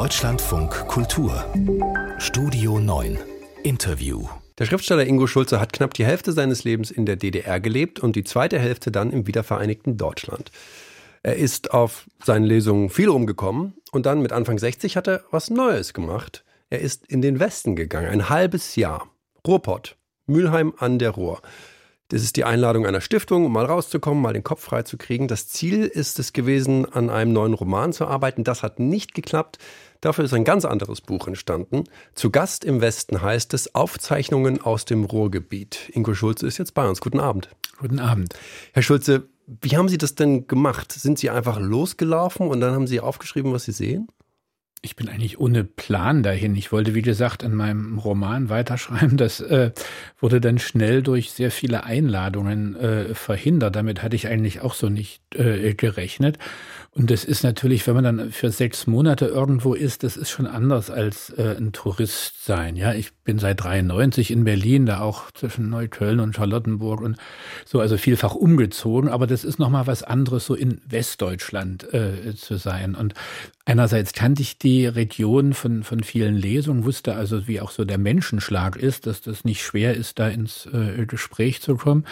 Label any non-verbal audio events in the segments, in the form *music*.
Deutschlandfunk Kultur Studio 9 Interview der Schriftsteller Ingo Schulze hat knapp die Hälfte seines Lebens in der DDR gelebt und die zweite Hälfte dann im wiedervereinigten Deutschland. Er ist auf seinen Lesungen viel rumgekommen und dann mit Anfang 60 hat er was Neues gemacht. Er ist in den Westen gegangen, ein halbes Jahr. Ruhrpott, Mülheim an der Ruhr. Das ist die Einladung einer Stiftung, um mal rauszukommen, mal den Kopf frei zu kriegen. Das Ziel ist es gewesen, an einem neuen Roman zu arbeiten. Das hat nicht geklappt. Dafür ist ein ganz anderes Buch entstanden. Zu Gast im Westen heißt es Aufzeichnungen aus dem Ruhrgebiet. Ingo Schulze ist jetzt bei uns. Guten Abend. Guten Abend. Herr Schulze, wie haben Sie das denn gemacht? Sind Sie einfach losgelaufen und dann haben Sie aufgeschrieben, was Sie sehen? Ich bin eigentlich ohne Plan dahin. Ich wollte, wie gesagt, an meinem Roman weiterschreiben. Das äh, wurde dann schnell durch sehr viele Einladungen äh, verhindert. Damit hatte ich eigentlich auch so nicht äh, gerechnet. Und das ist natürlich, wenn man dann für sechs Monate irgendwo ist, das ist schon anders als äh, ein Tourist sein. Ja, ich bin seit 93 in Berlin, da auch zwischen Neukölln und Charlottenburg und so, also vielfach umgezogen. Aber das ist nochmal was anderes, so in Westdeutschland äh, zu sein. Und einerseits kannte ich die Region von, von vielen Lesungen, wusste also, wie auch so der Menschenschlag ist, dass das nicht schwer ist, da ins äh, Gespräch zu kommen.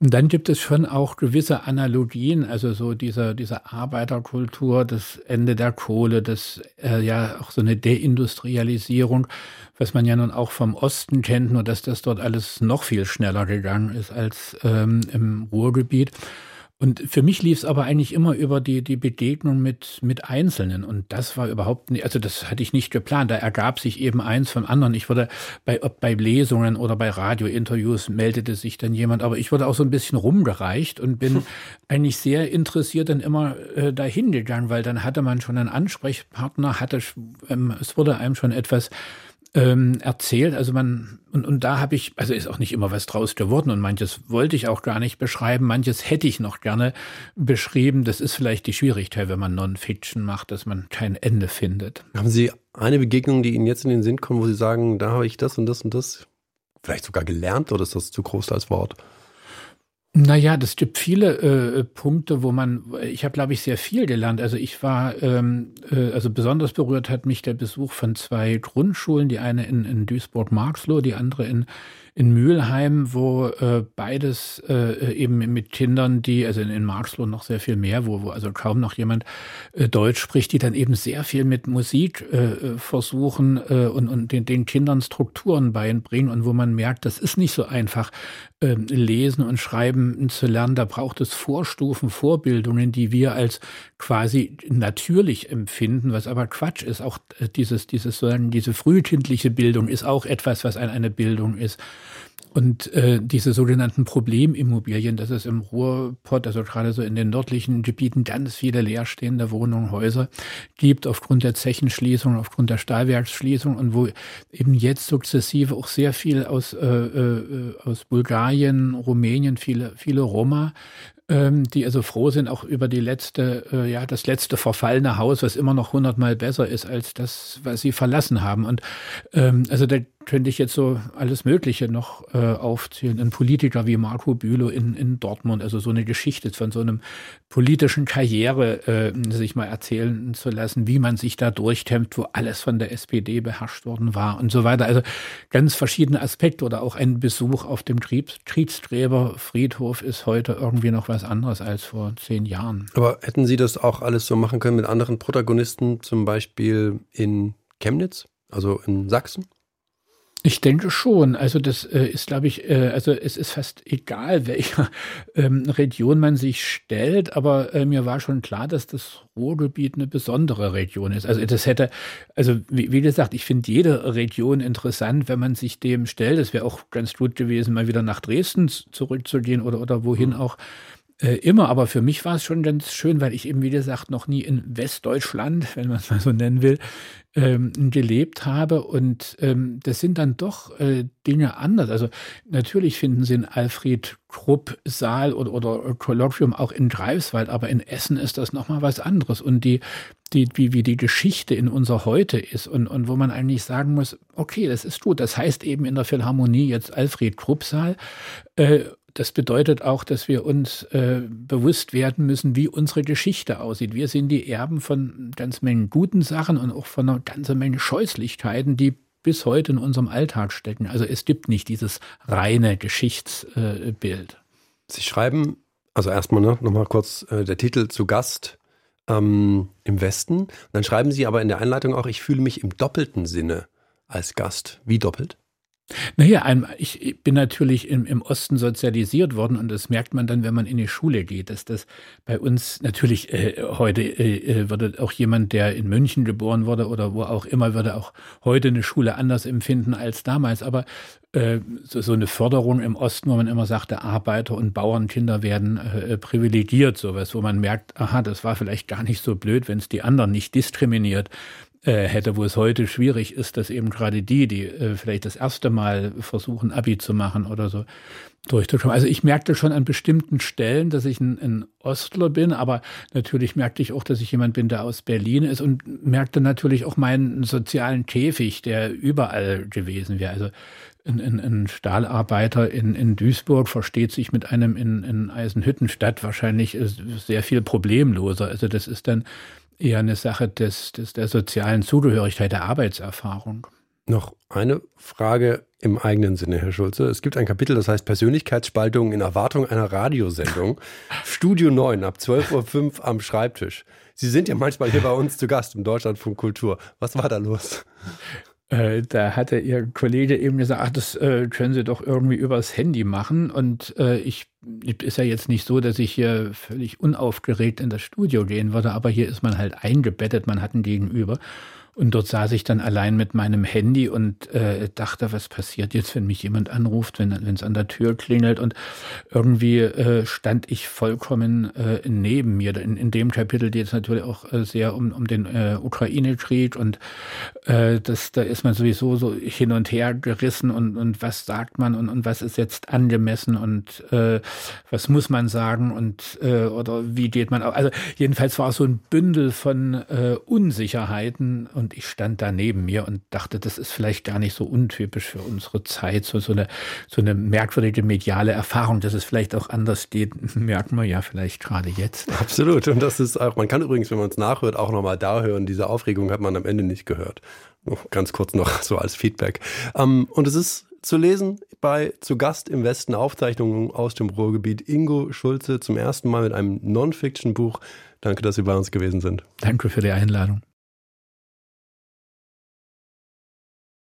Und dann gibt es schon auch gewisse Analogien, also so dieser, dieser Arbeiterkultur, das Ende der Kohle, das äh, ja auch so eine Deindustrialisierung, was man ja nun auch vom Osten kennt, nur dass das dort alles noch viel schneller gegangen ist als ähm, im Ruhrgebiet. Und für mich lief es aber eigentlich immer über die, die Begegnung mit, mit Einzelnen. Und das war überhaupt nicht, also das hatte ich nicht geplant. Da ergab sich eben eins vom anderen. Ich wurde bei, ob bei Lesungen oder bei Radiointerviews meldete sich dann jemand, aber ich wurde auch so ein bisschen rumgereicht und bin *laughs* eigentlich sehr interessiert dann immer äh, dahin gegangen, weil dann hatte man schon einen Ansprechpartner, hatte, ähm, es wurde einem schon etwas ähm, erzählt. Also man, und, und da habe ich, also ist auch nicht immer was draus geworden und manches wollte ich auch gar nicht beschreiben, manches hätte ich noch gerne beschrieben. Das ist vielleicht die Schwierigkeit, wenn man Non-Fiction macht, dass man kein Ende findet. Haben Sie eine Begegnung, die Ihnen jetzt in den Sinn kommt, wo Sie sagen, da habe ich das und das und das vielleicht sogar gelernt oder ist das zu groß als Wort? Naja, das gibt viele äh, Punkte, wo man, ich habe, glaube ich, sehr viel gelernt. Also ich war, ähm, äh, also besonders berührt hat mich der Besuch von zwei Grundschulen, die eine in, in Duisburg-Marxloh, die andere in, in Mülheim, wo äh, beides äh, eben mit Kindern, die, also in, in Marxloh noch sehr viel mehr, wo, wo also kaum noch jemand äh, Deutsch spricht, die dann eben sehr viel mit Musik äh, versuchen äh, und, und den, den Kindern Strukturen beibringen und wo man merkt, das ist nicht so einfach, äh, lesen und schreiben zu lernen. Da braucht es Vorstufen, Vorbildungen, die wir als quasi natürlich empfinden, was aber Quatsch ist. Auch äh, dieses, dieses, diese frühkindliche Bildung ist auch etwas, was eine Bildung ist. Und äh, diese sogenannten Problemimmobilien, dass es im Ruhrpott, also gerade so in den nördlichen Gebieten, ganz viele leerstehende Wohnungen, Häuser gibt, aufgrund der Zechenschließung, aufgrund der Stahlwerksschließung und wo eben jetzt sukzessive auch sehr viel aus, äh, äh, aus Bulgarien, Rumänien, viele, viele Roma ähm, die also froh sind auch über die letzte, äh, ja, das letzte verfallene Haus, was immer noch hundertmal besser ist als das, was sie verlassen haben. Und ähm, also da könnte ich jetzt so alles Mögliche noch äh, aufzählen. Ein Politiker wie Marco Bülow in, in Dortmund, also so eine Geschichte von so einem politischen Karriere äh, sich mal erzählen zu lassen, wie man sich da durchkämpft, wo alles von der SPD beherrscht worden war und so weiter. Also ganz verschiedene Aspekte oder auch ein Besuch auf dem Kriegsträgerfriedhof ist heute irgendwie noch was anderes als vor zehn Jahren. Aber hätten Sie das auch alles so machen können mit anderen Protagonisten, zum Beispiel in Chemnitz, also in Sachsen? Ich denke schon. Also das äh, ist, glaube ich, äh, also es ist fast egal, welcher ähm, Region man sich stellt, aber äh, mir war schon klar, dass das Ruhrgebiet eine besondere Region ist. Also das hätte, also wie, wie gesagt, ich finde jede Region interessant, wenn man sich dem stellt. Es wäre auch ganz gut gewesen, mal wieder nach Dresden zurückzugehen oder, oder wohin mhm. auch äh, immer, aber für mich war es schon ganz schön, weil ich eben, wie gesagt, noch nie in Westdeutschland, *laughs* wenn man es mal so nennen will, ähm, gelebt habe. Und ähm, das sind dann doch äh, Dinge anders. Also natürlich finden Sie in Alfred Krupp Saal oder, oder Kolloquium auch in Greifswald, aber in Essen ist das nochmal was anderes. Und die, die, wie, wie die Geschichte in unser Heute ist und, und wo man eigentlich sagen muss, okay, das ist gut. Das heißt eben in der Philharmonie jetzt Alfred Krupp Saal. Äh, das bedeutet auch, dass wir uns äh, bewusst werden müssen, wie unsere Geschichte aussieht. Wir sind die Erben von ganz Mengen guten Sachen und auch von einer ganzen Menge Scheußlichkeiten, die bis heute in unserem Alltag stecken. Also es gibt nicht dieses reine Geschichtsbild. Äh, Sie schreiben, also erstmal ne, nochmal kurz äh, der Titel zu Gast ähm, im Westen. Dann schreiben Sie aber in der Einleitung auch, ich fühle mich im doppelten Sinne als Gast. Wie doppelt? Naja, ich bin natürlich im, Osten sozialisiert worden und das merkt man dann, wenn man in die Schule geht, dass das bei uns natürlich äh, heute äh, äh, würde auch jemand, der in München geboren wurde oder wo auch immer, würde auch heute eine Schule anders empfinden als damals. Aber äh, so, so, eine Förderung im Osten, wo man immer sagte, Arbeiter- und Bauernkinder werden äh, privilegiert, sowas, wo man merkt, aha, das war vielleicht gar nicht so blöd, wenn es die anderen nicht diskriminiert hätte, wo es heute schwierig ist, dass eben gerade die, die äh, vielleicht das erste Mal versuchen, Abi zu machen oder so, durchzukommen. Also ich merkte schon an bestimmten Stellen, dass ich ein, ein Ostler bin, aber natürlich merkte ich auch, dass ich jemand bin, der aus Berlin ist und merkte natürlich auch meinen sozialen Käfig, der überall gewesen wäre. Also ein, ein, ein Stahlarbeiter in, in Duisburg versteht sich mit einem in, in Eisenhüttenstadt wahrscheinlich sehr viel problemloser. Also das ist dann eher eine Sache des, des, der sozialen Zugehörigkeit, der Arbeitserfahrung. Noch eine Frage im eigenen Sinne, Herr Schulze. Es gibt ein Kapitel, das heißt Persönlichkeitsspaltung in Erwartung einer Radiosendung. *laughs* Studio 9 ab 12.05 Uhr am Schreibtisch. Sie sind ja manchmal hier bei uns zu Gast im Deutschlandfunk Kultur. Was war da los? Äh, da hatte Ihr Kollege eben gesagt, ach, das äh, können Sie doch irgendwie übers Handy machen. Und äh, ich ist ja jetzt nicht so, dass ich hier völlig unaufgeregt in das Studio gehen würde, aber hier ist man halt eingebettet, man hat ein Gegenüber. Und dort saß ich dann allein mit meinem Handy und äh, dachte, was passiert jetzt, wenn mich jemand anruft, wenn es an der Tür klingelt. Und irgendwie äh, stand ich vollkommen äh, neben mir. In, in dem Kapitel geht es natürlich auch äh, sehr um, um den äh, Ukraine-Krieg und äh, das, da ist man sowieso so hin und her gerissen und, und was sagt man und, und was ist jetzt angemessen und äh, was muss man sagen und äh, oder wie geht man auch. Also jedenfalls war es so ein Bündel von äh, Unsicherheiten und und ich stand da neben mir und dachte, das ist vielleicht gar nicht so untypisch für unsere Zeit, so, so, eine, so eine merkwürdige mediale Erfahrung, dass es vielleicht auch anders geht, *laughs* merken wir ja vielleicht gerade jetzt. Absolut. Und das ist auch, man kann übrigens, wenn man es nachhört, auch nochmal da hören, diese Aufregung hat man am Ende nicht gehört. Ganz kurz noch *laughs* so als Feedback. Ähm, und es ist zu lesen bei Zu Gast im Westen Aufzeichnungen aus dem Ruhrgebiet Ingo Schulze zum ersten Mal mit einem Non-Fiction-Buch. Danke, dass Sie bei uns gewesen sind. Danke für die Einladung.